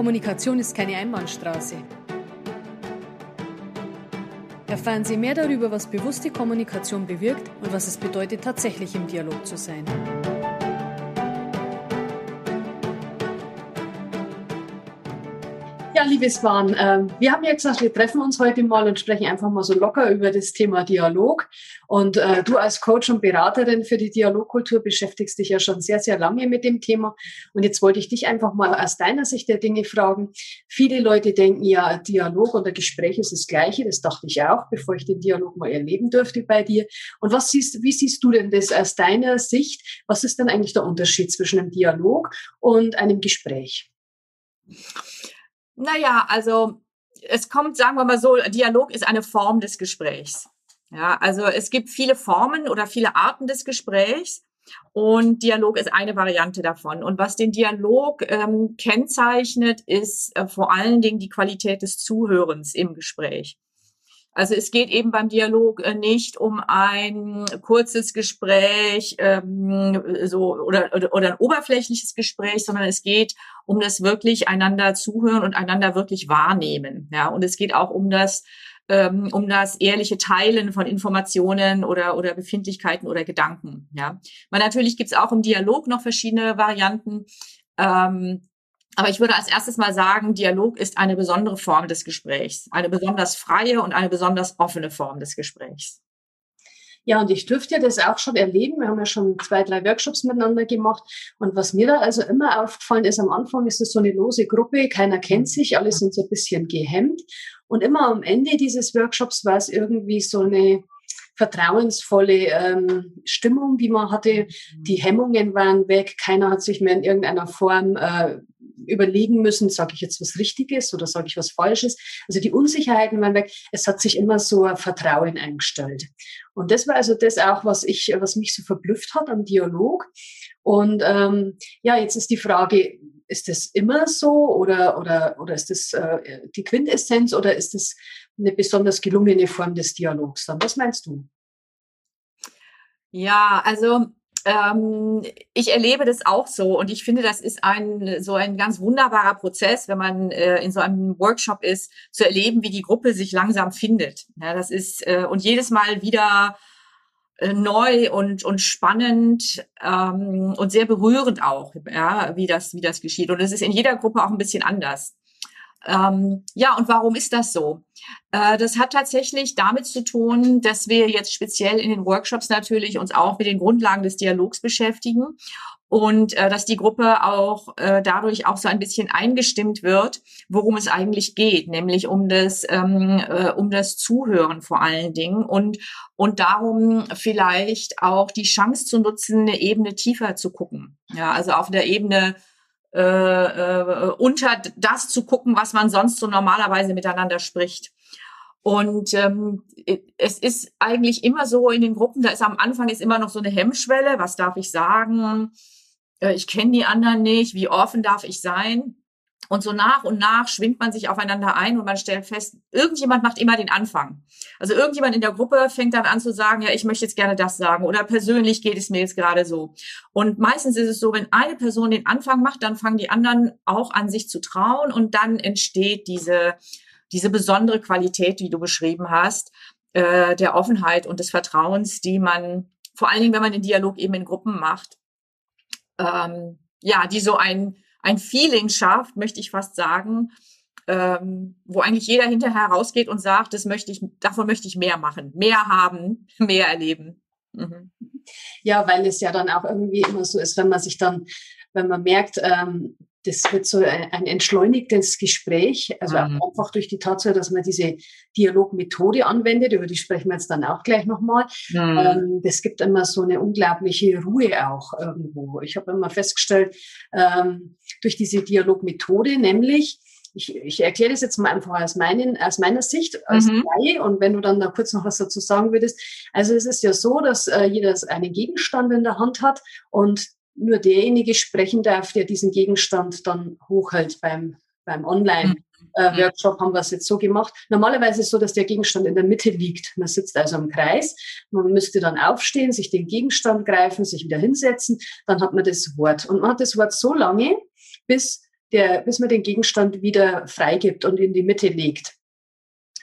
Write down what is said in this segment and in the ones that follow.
Kommunikation ist keine Einbahnstraße. Erfahren Sie mehr darüber, was bewusste Kommunikation bewirkt und was es bedeutet, tatsächlich im Dialog zu sein. Liebes Waren, äh, wir haben ja gesagt, wir treffen uns heute mal und sprechen einfach mal so locker über das Thema Dialog. Und äh, du als Coach und Beraterin für die Dialogkultur beschäftigst dich ja schon sehr, sehr lange mit dem Thema. Und jetzt wollte ich dich einfach mal aus deiner Sicht der Dinge fragen. Viele Leute denken ja, Dialog oder Gespräch ist das Gleiche. Das dachte ich auch, bevor ich den Dialog mal erleben durfte bei dir. Und was siehst, wie siehst du denn das aus deiner Sicht? Was ist denn eigentlich der Unterschied zwischen einem Dialog und einem Gespräch? Naja, also es kommt, sagen wir mal so, Dialog ist eine Form des Gesprächs. Ja, also es gibt viele Formen oder viele Arten des Gesprächs und Dialog ist eine Variante davon. Und was den Dialog ähm, kennzeichnet, ist äh, vor allen Dingen die Qualität des Zuhörens im Gespräch. Also es geht eben beim Dialog äh, nicht um ein kurzes Gespräch ähm, so oder, oder, oder ein oberflächliches Gespräch, sondern es geht um das wirklich einander zuhören und einander wirklich wahrnehmen. Ja, und es geht auch um das ähm, um das ehrliche Teilen von Informationen oder oder Befindlichkeiten oder Gedanken. Ja, weil natürlich gibt es auch im Dialog noch verschiedene Varianten. Ähm, aber ich würde als erstes mal sagen, Dialog ist eine besondere Form des Gesprächs, eine besonders freie und eine besonders offene Form des Gesprächs. Ja, und ich dürfte ja das auch schon erleben. Wir haben ja schon zwei, drei Workshops miteinander gemacht. Und was mir da also immer aufgefallen ist, am Anfang ist es so eine lose Gruppe, keiner kennt sich, alle sind so ein bisschen gehemmt. Und immer am Ende dieses Workshops war es irgendwie so eine vertrauensvolle ähm, Stimmung, die man hatte. Die Hemmungen waren weg, keiner hat sich mehr in irgendeiner Form äh, überlegen müssen, sage ich jetzt was Richtiges oder sage ich was Falsches. Also die Unsicherheiten waren weg. Es hat sich immer so ein Vertrauen eingestellt. Und das war also das auch, was ich, was mich so verblüfft hat am Dialog. Und ähm, ja, jetzt ist die Frage, ist das immer so oder, oder, oder ist das äh, die Quintessenz oder ist das eine besonders gelungene Form des Dialogs dann? Was meinst du? Ja, also ähm, ich erlebe das auch so und ich finde, das ist ein so ein ganz wunderbarer Prozess, wenn man äh, in so einem Workshop ist, zu erleben, wie die Gruppe sich langsam findet. Ja, das ist äh, und jedes Mal wieder äh, neu und und spannend ähm, und sehr berührend auch, ja, wie das wie das geschieht. Und es ist in jeder Gruppe auch ein bisschen anders. Ähm, ja, und warum ist das so? Äh, das hat tatsächlich damit zu tun, dass wir jetzt speziell in den Workshops natürlich uns auch mit den Grundlagen des Dialogs beschäftigen und äh, dass die Gruppe auch äh, dadurch auch so ein bisschen eingestimmt wird, worum es eigentlich geht, nämlich um das ähm, äh, um das Zuhören vor allen Dingen und und darum vielleicht auch die Chance zu nutzen, eine Ebene tiefer zu gucken. Ja, also auf der Ebene äh, äh, unter das zu gucken, was man sonst so normalerweise miteinander spricht. Und ähm, es ist eigentlich immer so in den Gruppen, da ist am Anfang ist immer noch so eine Hemmschwelle, was darf ich sagen? Äh, ich kenne die anderen nicht, wie offen darf ich sein? Und so nach und nach schwingt man sich aufeinander ein und man stellt fest, irgendjemand macht immer den Anfang. Also irgendjemand in der Gruppe fängt dann an zu sagen, ja, ich möchte jetzt gerne das sagen oder persönlich geht es mir jetzt gerade so. Und meistens ist es so, wenn eine Person den Anfang macht, dann fangen die anderen auch an, sich zu trauen und dann entsteht diese, diese besondere Qualität, die du beschrieben hast, äh, der Offenheit und des Vertrauens, die man, vor allen Dingen, wenn man den Dialog eben in Gruppen macht, ähm, ja, die so ein ein Feeling schafft, möchte ich fast sagen, ähm, wo eigentlich jeder hinterher rausgeht und sagt, das möchte ich, davon möchte ich mehr machen, mehr haben, mehr erleben. Mhm. Ja, weil es ja dann auch irgendwie immer so ist, wenn man sich dann, wenn man merkt, ähm, das wird so ein entschleunigtes Gespräch, also mhm. einfach durch die Tatsache, dass man diese Dialogmethode anwendet, über die sprechen wir jetzt dann auch gleich nochmal. Mhm. Ähm, das gibt immer so eine unglaubliche Ruhe auch irgendwo. Ich habe immer festgestellt, ähm, durch diese Dialogmethode, nämlich, ich, ich erkläre das jetzt mal einfach aus, meinen, aus meiner Sicht als mhm. Laie und wenn du dann da kurz noch was dazu sagen würdest. Also es ist ja so, dass äh, jeder einen Gegenstand in der Hand hat und nur derjenige sprechen darf, der diesen Gegenstand dann hochhält beim, beim Online-Workshop, mhm. haben wir es jetzt so gemacht. Normalerweise ist es so, dass der Gegenstand in der Mitte liegt. Man sitzt also im Kreis. Man müsste dann aufstehen, sich den Gegenstand greifen, sich wieder hinsetzen. Dann hat man das Wort. Und man hat das Wort so lange, bis der, bis man den Gegenstand wieder freigibt und in die Mitte legt.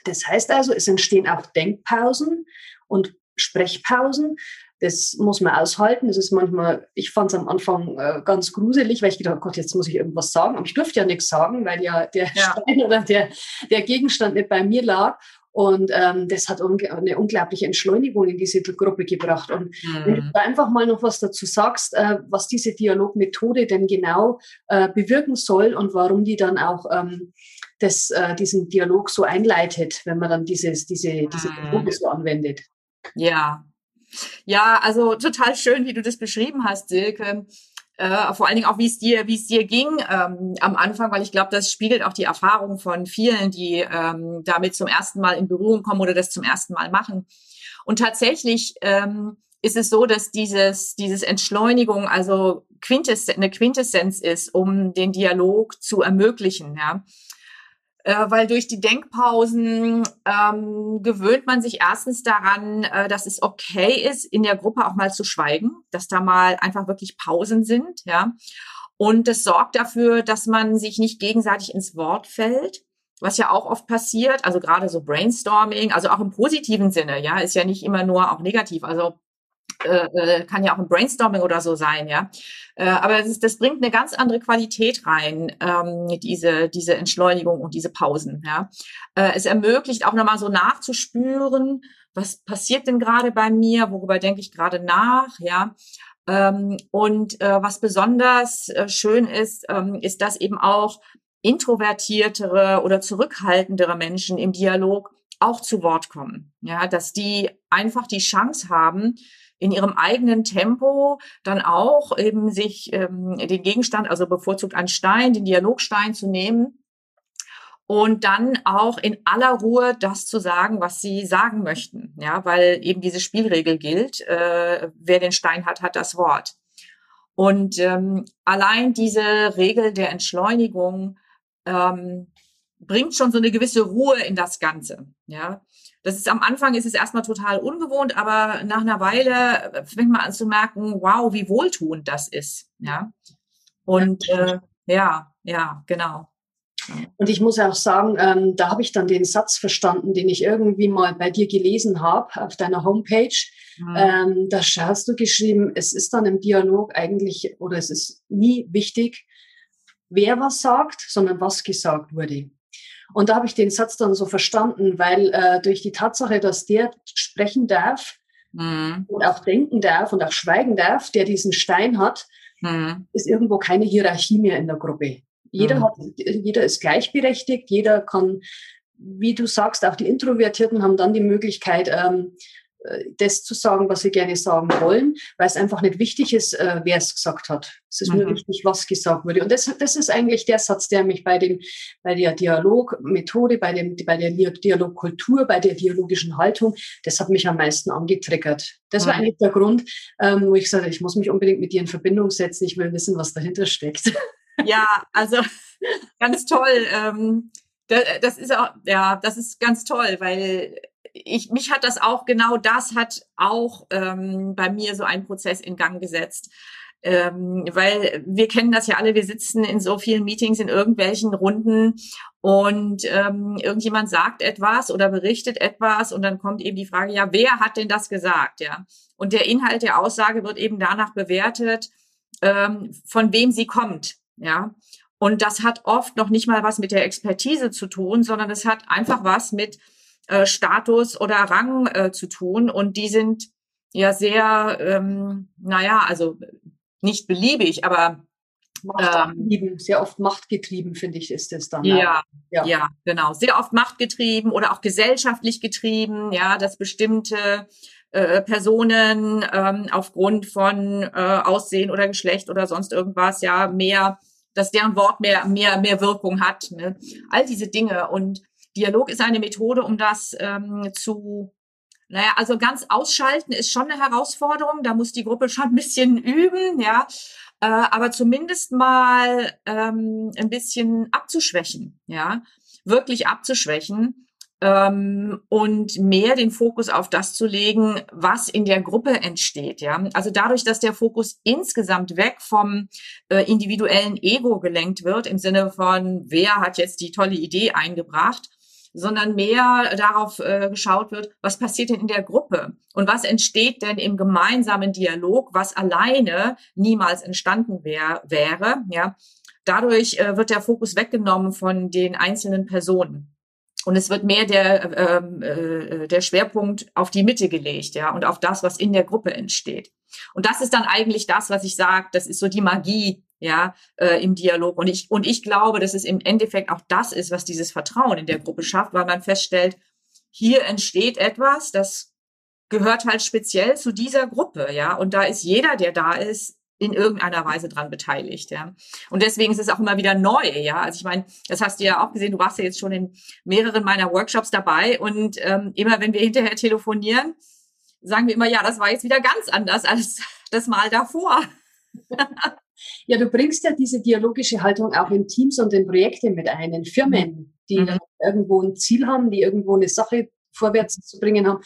Das heißt also, es entstehen auch Denkpausen und Sprechpausen. Das muss man aushalten. Das ist manchmal, ich fand es am Anfang äh, ganz gruselig, weil ich gedacht, oh Gott, jetzt muss ich irgendwas sagen. Aber ich durfte ja nichts sagen, weil ja der ja. Stein oder der, der Gegenstand nicht bei mir lag. Und ähm, das hat eine unglaubliche Entschleunigung in diese Gruppe gebracht. Und mhm. wenn du mhm. da einfach mal noch was dazu sagst, äh, was diese Dialogmethode denn genau äh, bewirken soll und warum die dann auch ähm, das, äh, diesen Dialog so einleitet, wenn man dann dieses, diese, diese mhm. Methode so anwendet. Ja. Ja, also total schön, wie du das beschrieben hast, Silke. Äh, vor allen Dingen auch, wie es dir, wie es dir ging ähm, am Anfang, weil ich glaube, das spiegelt auch die Erfahrung von vielen, die ähm, damit zum ersten Mal in Berührung kommen oder das zum ersten Mal machen. Und tatsächlich ähm, ist es so, dass dieses, dieses Entschleunigung also Quintess eine Quintessenz ist, um den Dialog zu ermöglichen. Ja weil durch die Denkpausen ähm, gewöhnt man sich erstens daran, äh, dass es okay ist, in der Gruppe auch mal zu schweigen, dass da mal einfach wirklich Pausen sind, ja. Und das sorgt dafür, dass man sich nicht gegenseitig ins Wort fällt, was ja auch oft passiert, also gerade so Brainstorming, also auch im positiven Sinne, ja, ist ja nicht immer nur auch negativ. Also äh, äh, kann ja auch ein Brainstorming oder so sein, ja. Äh, aber das, das bringt eine ganz andere Qualität rein, ähm, diese, diese Entschleunigung und diese Pausen, ja. Äh, es ermöglicht auch nochmal so nachzuspüren, was passiert denn gerade bei mir, worüber denke ich gerade nach, ja. Ähm, und äh, was besonders äh, schön ist, ähm, ist, dass eben auch introvertiertere oder zurückhaltendere Menschen im Dialog auch zu Wort kommen. Ja, dass die einfach die Chance haben, in ihrem eigenen Tempo dann auch eben sich ähm, den Gegenstand, also bevorzugt einen Stein, den Dialogstein zu nehmen und dann auch in aller Ruhe das zu sagen, was sie sagen möchten, ja, weil eben diese Spielregel gilt: äh, Wer den Stein hat, hat das Wort. Und ähm, allein diese Regel der Entschleunigung ähm, bringt schon so eine gewisse Ruhe in das Ganze, ja. Das ist am Anfang ist es erstmal total ungewohnt, aber nach einer Weile fängt man an zu merken, wow, wie wohltuend das ist. Ja. Und äh, ja, ja, genau. Und ich muss auch sagen, ähm, da habe ich dann den Satz verstanden, den ich irgendwie mal bei dir gelesen habe auf deiner Homepage. Mhm. Ähm, da hast du geschrieben, es ist dann im Dialog eigentlich oder es ist nie wichtig, wer was sagt, sondern was gesagt wurde. Und da habe ich den Satz dann so verstanden, weil äh, durch die Tatsache, dass der sprechen darf mhm. und auch denken darf und auch schweigen darf, der diesen Stein hat, mhm. ist irgendwo keine Hierarchie mehr in der Gruppe. Jeder, mhm. hat, jeder ist gleichberechtigt, jeder kann, wie du sagst, auch die Introvertierten haben dann die Möglichkeit, ähm, äh, das zu sagen, was sie gerne sagen wollen, weil es einfach nicht wichtig ist, äh, wer es gesagt hat. Es ist mhm. nur wichtig, was gesagt wurde. Und das, das ist eigentlich der Satz, der mich bei dem, bei der Dialogmethode, bei dem, bei der Dialogkultur, bei der dialogischen Haltung, das hat mich am meisten angetriggert. Das mhm. war eigentlich der Grund, ähm, wo ich gesagt habe, ich muss mich unbedingt mit dir in Verbindung setzen. Ich will wissen, was dahinter steckt. Ja, also ganz toll. Ähm, das ist auch, ja, das ist ganz toll, weil ich, mich hat das auch, genau das hat auch ähm, bei mir so einen Prozess in Gang gesetzt. Ähm, weil wir kennen das ja alle, wir sitzen in so vielen Meetings, in irgendwelchen Runden und ähm, irgendjemand sagt etwas oder berichtet etwas und dann kommt eben die Frage, ja, wer hat denn das gesagt, ja? Und der Inhalt der Aussage wird eben danach bewertet, ähm, von wem sie kommt, ja? Und das hat oft noch nicht mal was mit der Expertise zu tun, sondern es hat einfach was mit äh, Status oder Rang äh, zu tun. Und die sind ja sehr, ähm, naja, also nicht beliebig, aber ähm, sehr oft machtgetrieben, finde ich, ist es dann. Ja, ja, ja, genau. Sehr oft machtgetrieben oder auch gesellschaftlich getrieben, ja, dass bestimmte äh, Personen ähm, aufgrund von äh, Aussehen oder Geschlecht oder sonst irgendwas ja mehr, dass deren Wort mehr mehr mehr Wirkung hat. Ne? All diese Dinge und Dialog ist eine Methode, um das ähm, zu, naja, also ganz ausschalten ist schon eine Herausforderung. Da muss die Gruppe schon ein bisschen üben, ja. Äh, aber zumindest mal ähm, ein bisschen abzuschwächen, ja, wirklich abzuschwächen. ähm, und mehr den Fokus auf das zu legen, was in der Gruppe entsteht. Ja, also dadurch, dass der Fokus insgesamt weg vom äh, individuellen Ego gelenkt wird im Sinne von wer hat jetzt die tolle Idee eingebracht, sondern mehr darauf äh, geschaut wird, was passiert denn in der Gruppe und was entsteht denn im gemeinsamen Dialog, was alleine niemals entstanden wär, wäre. Ja, dadurch äh, wird der Fokus weggenommen von den einzelnen Personen. Und es wird mehr der, ähm, äh, der Schwerpunkt auf die Mitte gelegt, ja, und auf das, was in der Gruppe entsteht. Und das ist dann eigentlich das, was ich sage, das ist so die Magie, ja, äh, im Dialog. Und ich, und ich glaube, dass es im Endeffekt auch das ist, was dieses Vertrauen in der Gruppe schafft, weil man feststellt, hier entsteht etwas, das gehört halt speziell zu dieser Gruppe, ja. Und da ist jeder, der da ist, in irgendeiner Weise dran beteiligt, ja. Und deswegen ist es auch immer wieder neu, ja. Also ich meine, das hast du ja auch gesehen, du warst ja jetzt schon in mehreren meiner Workshops dabei und ähm, immer wenn wir hinterher telefonieren, sagen wir immer, ja, das war jetzt wieder ganz anders als das Mal davor. ja, du bringst ja diese dialogische Haltung auch in Teams und in Projekte mit ein, in Firmen, die mhm. irgendwo ein Ziel haben, die irgendwo eine Sache vorwärts zu bringen haben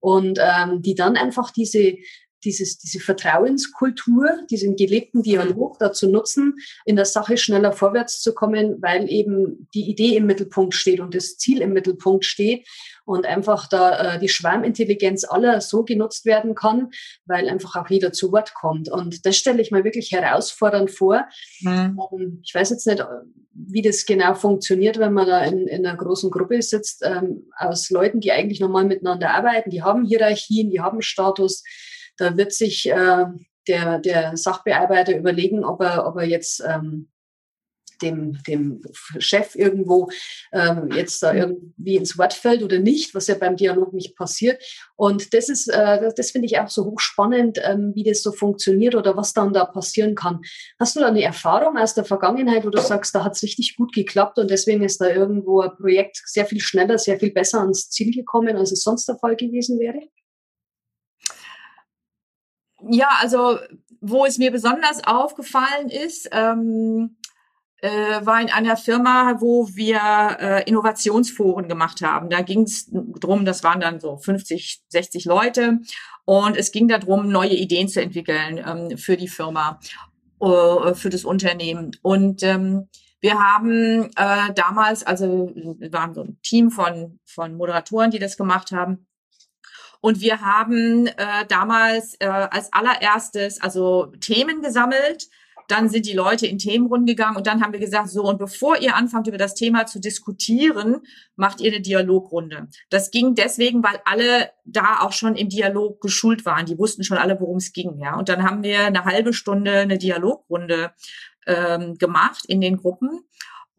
und ähm, die dann einfach diese dieses, diese Vertrauenskultur, diesen gelebten Dialog dazu nutzen, in der Sache schneller vorwärts zu kommen, weil eben die Idee im Mittelpunkt steht und das Ziel im Mittelpunkt steht und einfach da äh, die Schwarmintelligenz aller so genutzt werden kann, weil einfach auch jeder zu Wort kommt. Und das stelle ich mir wirklich herausfordernd vor. Mhm. Ähm, ich weiß jetzt nicht, wie das genau funktioniert, wenn man da in, in einer großen Gruppe sitzt, ähm, aus Leuten, die eigentlich normal miteinander arbeiten, die haben Hierarchien, die haben Status, da wird sich äh, der, der Sachbearbeiter überlegen, ob er, ob er jetzt ähm, dem, dem Chef irgendwo ähm, jetzt da irgendwie ins Wort fällt oder nicht, was ja beim Dialog nicht passiert. Und das ist, äh, das, das finde ich auch so hochspannend, ähm, wie das so funktioniert oder was dann da passieren kann. Hast du da eine Erfahrung aus der Vergangenheit, wo du sagst, da hat es richtig gut geklappt und deswegen ist da irgendwo ein Projekt sehr viel schneller, sehr viel besser ans Ziel gekommen, als es sonst der Fall gewesen wäre? Ja, also wo es mir besonders aufgefallen ist, ähm, äh, war in einer Firma, wo wir äh, Innovationsforen gemacht haben. Da ging es drum, das waren dann so 50, 60 Leute und es ging darum, neue Ideen zu entwickeln ähm, für die Firma, äh, für das Unternehmen. Und ähm, wir haben äh, damals, also wir waren so ein Team von, von Moderatoren, die das gemacht haben. Und wir haben äh, damals äh, als allererstes also Themen gesammelt. Dann sind die Leute in Themenrunden gegangen und dann haben wir gesagt, so, und bevor ihr anfangt, über das Thema zu diskutieren, macht ihr eine Dialogrunde. Das ging deswegen, weil alle da auch schon im Dialog geschult waren. Die wussten schon alle, worum es ging, ja. Und dann haben wir eine halbe Stunde eine Dialogrunde ähm, gemacht in den Gruppen.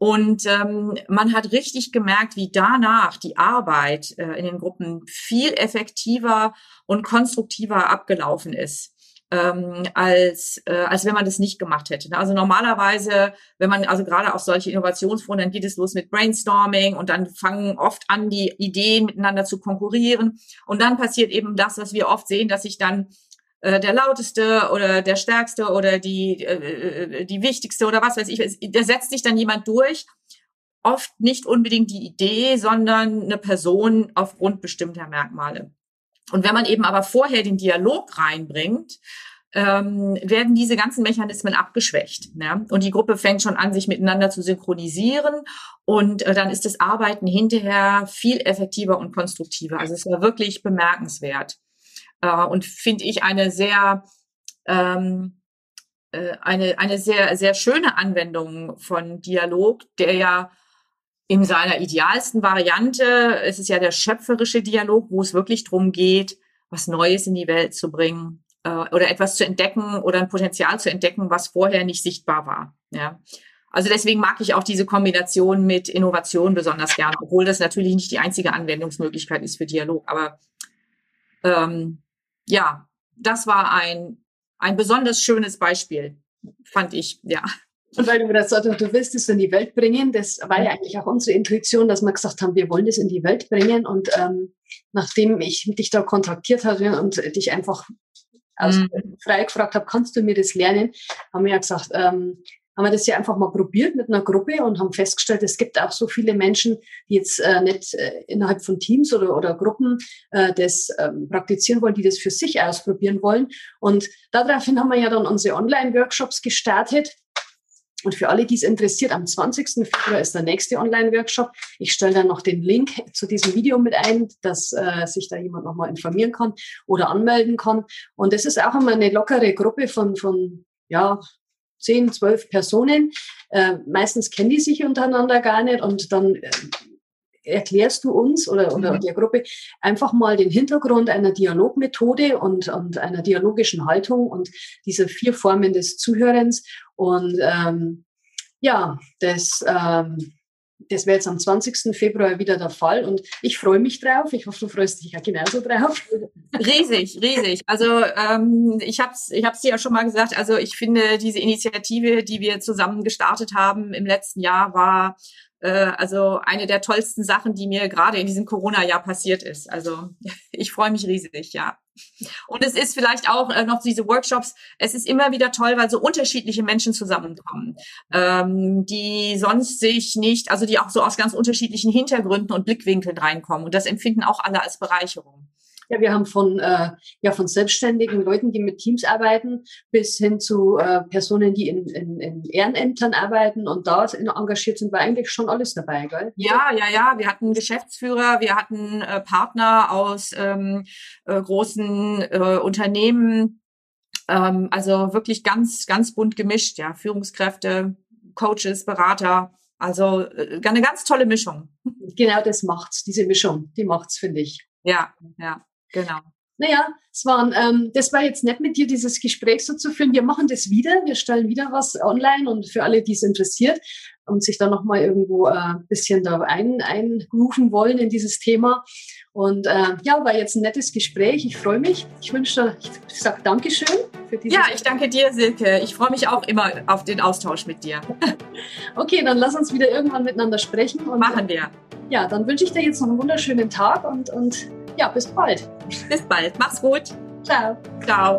Und ähm, man hat richtig gemerkt, wie danach die Arbeit äh, in den Gruppen viel effektiver und konstruktiver abgelaufen ist. Ähm, als, äh, als wenn man das nicht gemacht hätte. Also normalerweise, wenn man also gerade auf solche Innovationsforen, dann geht es los mit Brainstorming und dann fangen oft an, die Ideen miteinander zu konkurrieren. Und dann passiert eben das, was wir oft sehen, dass sich dann äh, der lauteste oder der stärkste oder die, äh, äh, die wichtigste oder was weiß ich. Da setzt sich dann jemand durch. Oft nicht unbedingt die Idee, sondern eine Person aufgrund bestimmter Merkmale. Und wenn man eben aber vorher den Dialog reinbringt, ähm, werden diese ganzen Mechanismen abgeschwächt. Ne? Und die Gruppe fängt schon an, sich miteinander zu synchronisieren. Und äh, dann ist das Arbeiten hinterher viel effektiver und konstruktiver. Also es war wirklich bemerkenswert äh, und finde ich eine sehr ähm, äh, eine eine sehr sehr schöne Anwendung von Dialog, der ja in seiner idealsten Variante, es ist ja der schöpferische Dialog, wo es wirklich darum geht, was Neues in die Welt zu bringen äh, oder etwas zu entdecken oder ein Potenzial zu entdecken, was vorher nicht sichtbar war. Ja. Also deswegen mag ich auch diese Kombination mit Innovation besonders gern, obwohl das natürlich nicht die einzige Anwendungsmöglichkeit ist für Dialog. Aber ähm, ja, das war ein, ein besonders schönes Beispiel, fand ich, ja. Und weil du das sagst, du willst es in die Welt bringen, das war ja eigentlich auch unsere Intuition, dass wir gesagt haben, wir wollen das in die Welt bringen. Und ähm, nachdem ich dich da kontaktiert hatte und dich einfach aus, mhm. frei gefragt habe, kannst du mir das lernen, haben wir ja gesagt, ähm, haben wir das ja einfach mal probiert mit einer Gruppe und haben festgestellt, es gibt auch so viele Menschen, die jetzt äh, nicht äh, innerhalb von Teams oder, oder Gruppen äh, das ähm, praktizieren wollen, die das für sich ausprobieren wollen. Und daraufhin haben wir ja dann unsere Online-Workshops gestartet. Und für alle, die es interessiert, am 20. Februar ist der nächste Online-Workshop. Ich stelle dann noch den Link zu diesem Video mit ein, dass äh, sich da jemand nochmal informieren kann oder anmelden kann. Und es ist auch immer eine lockere Gruppe von, von ja, zehn, zwölf Personen. Äh, meistens kennen die sich untereinander gar nicht und dann äh, erklärst du uns oder, oder mhm. der Gruppe einfach mal den Hintergrund einer Dialogmethode und, und einer dialogischen Haltung und diese vier Formen des Zuhörens. Und ähm, ja, das ähm, das wäre jetzt am 20. Februar wieder der Fall und ich freue mich drauf. Ich hoffe, du freust dich ja genauso drauf. Riesig, riesig. Also ähm, ich habe es ich hab's dir ja schon mal gesagt, also ich finde diese Initiative, die wir zusammen gestartet haben im letzten Jahr, war also eine der tollsten Sachen, die mir gerade in diesem Corona-Jahr passiert ist. Also ich freue mich riesig, ja. Und es ist vielleicht auch äh, noch diese Workshops, es ist immer wieder toll, weil so unterschiedliche Menschen zusammenkommen, ähm, die sonst sich nicht, also die auch so aus ganz unterschiedlichen Hintergründen und Blickwinkeln reinkommen. Und das empfinden auch alle als Bereicherung. Ja, wir haben von, äh, ja, von selbstständigen Leuten, die mit Teams arbeiten, bis hin zu äh, Personen, die in, in, in Ehrenämtern arbeiten und da engagiert sind, war eigentlich schon alles dabei, gell? Ja, ja, ja. Wir hatten Geschäftsführer, wir hatten äh, Partner aus ähm, äh, großen äh, Unternehmen. Ähm, also wirklich ganz, ganz bunt gemischt, ja. Führungskräfte, Coaches, Berater. Also äh, eine ganz tolle Mischung. Genau das macht's, diese Mischung, die macht's, finde ich. Ja, ja. Genau. Naja, es waren, ähm, das war jetzt nett mit dir, dieses Gespräch so zu führen. Wir machen das wieder. Wir stellen wieder was online und für alle, die es interessiert und sich da nochmal irgendwo äh, ein bisschen da ein, einrufen wollen in dieses Thema. Und äh, ja, war jetzt ein nettes Gespräch. Ich freue mich. Ich wünsche, ich sage Dankeschön für diese. Ja, ich danke dir, Silke. Ich freue mich auch immer auf den Austausch mit dir. okay, dann lass uns wieder irgendwann miteinander sprechen. Und, Machen wir. Ja, dann wünsche ich dir jetzt noch einen wunderschönen Tag und, und ja, bis bald. Bis bald. Mach's gut. Ciao. Ciao.